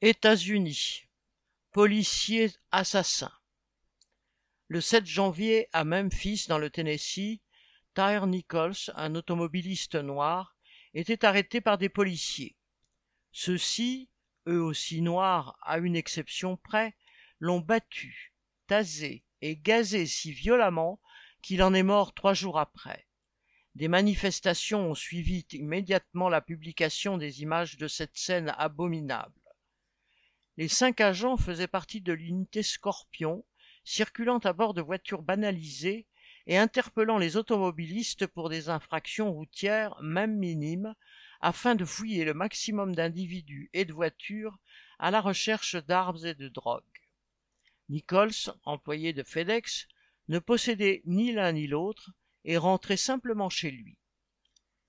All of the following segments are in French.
États-Unis. Policier assassin. Le 7 janvier, à Memphis, dans le Tennessee, Tyre Nichols, un automobiliste noir, était arrêté par des policiers. Ceux-ci, eux aussi noirs à une exception près, l'ont battu, tasé et gazé si violemment qu'il en est mort trois jours après. Des manifestations ont suivi immédiatement la publication des images de cette scène abominable. Les cinq agents faisaient partie de l'unité Scorpion, circulant à bord de voitures banalisées et interpellant les automobilistes pour des infractions routières, même minimes, afin de fouiller le maximum d'individus et de voitures à la recherche d'armes et de drogue. Nichols, employé de FedEx, ne possédait ni l'un ni l'autre et rentrait simplement chez lui.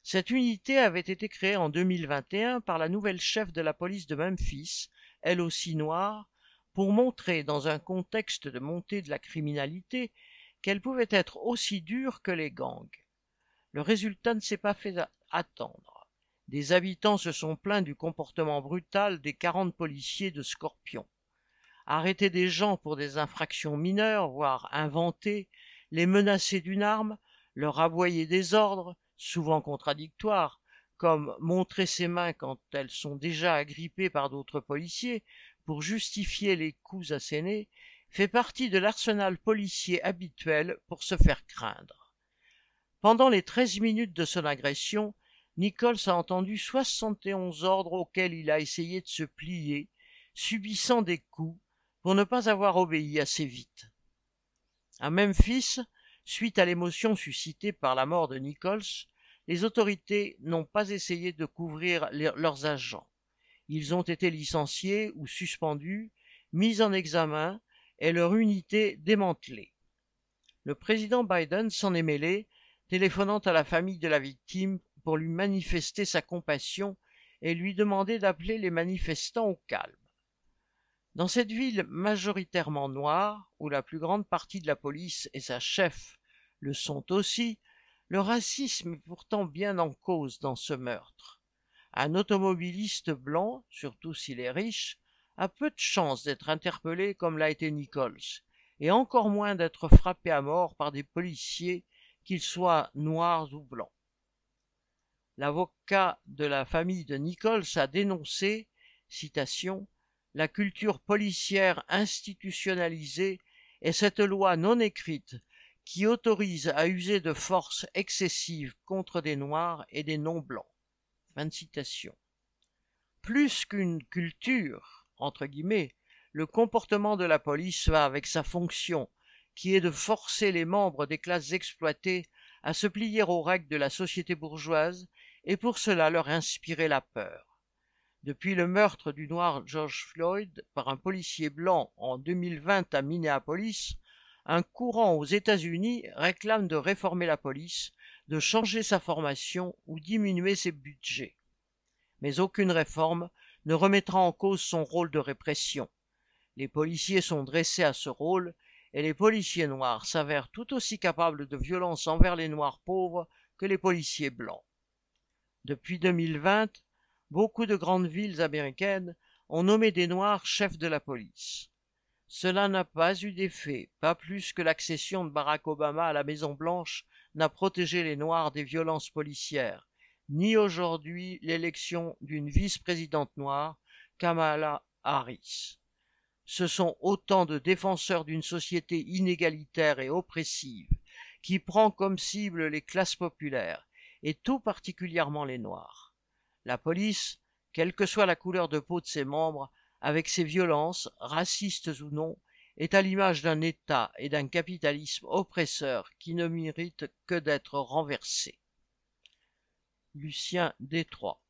Cette unité avait été créée en 2021 par la nouvelle chef de la police de Memphis, elle aussi noire, pour montrer, dans un contexte de montée de la criminalité, qu'elle pouvait être aussi dure que les gangs. Le résultat ne s'est pas fait attendre. Des habitants se sont plaints du comportement brutal des quarante policiers de Scorpion. Arrêter des gens pour des infractions mineures, voire inventées, les menacer d'une arme, leur aboyer des ordres, souvent contradictoires, comme montrer ses mains quand elles sont déjà agrippées par d'autres policiers pour justifier les coups assénés, fait partie de l'arsenal policier habituel pour se faire craindre. Pendant les treize minutes de son agression, Nichols a entendu soixante et onze ordres auxquels il a essayé de se plier, subissant des coups, pour ne pas avoir obéi assez vite. À Memphis, suite à l'émotion suscitée par la mort de Nichols, les autorités n'ont pas essayé de couvrir leurs agents. Ils ont été licenciés ou suspendus, mis en examen et leur unité démantelée. Le président Biden s'en est mêlé, téléphonant à la famille de la victime pour lui manifester sa compassion et lui demander d'appeler les manifestants au calme. Dans cette ville majoritairement noire, où la plus grande partie de la police et sa chef le sont aussi, le racisme est pourtant bien en cause dans ce meurtre. Un automobiliste blanc, surtout s'il est riche, a peu de chance d'être interpellé comme l'a été Nichols, et encore moins d'être frappé à mort par des policiers, qu'ils soient noirs ou blancs. L'avocat de la famille de Nichols a dénoncé, citation, la culture policière institutionnalisée et cette loi non écrite qui autorise à user de force excessive contre des noirs et des non-blancs. Plus qu'une culture, entre guillemets, le comportement de la police va avec sa fonction, qui est de forcer les membres des classes exploitées à se plier aux règles de la société bourgeoise et pour cela leur inspirer la peur. Depuis le meurtre du noir George Floyd par un policier blanc en 2020 à Minneapolis, un courant aux États-Unis réclame de réformer la police, de changer sa formation ou diminuer ses budgets. Mais aucune réforme ne remettra en cause son rôle de répression. Les policiers sont dressés à ce rôle et les policiers noirs s'avèrent tout aussi capables de violence envers les noirs pauvres que les policiers blancs. Depuis 2020, beaucoup de grandes villes américaines ont nommé des noirs chefs de la police. Cela n'a pas eu d'effet, pas plus que l'accession de Barack Obama à la Maison Blanche n'a protégé les Noirs des violences policières, ni aujourd'hui l'élection d'une vice-présidente noire, Kamala Harris. Ce sont autant de défenseurs d'une société inégalitaire et oppressive, qui prend comme cible les classes populaires, et tout particulièrement les Noirs. La police, quelle que soit la couleur de peau de ses membres, avec ses violences, racistes ou non, est à l'image d'un État et d'un capitalisme oppresseur qui ne mérite que d'être renversé. Lucien Détroit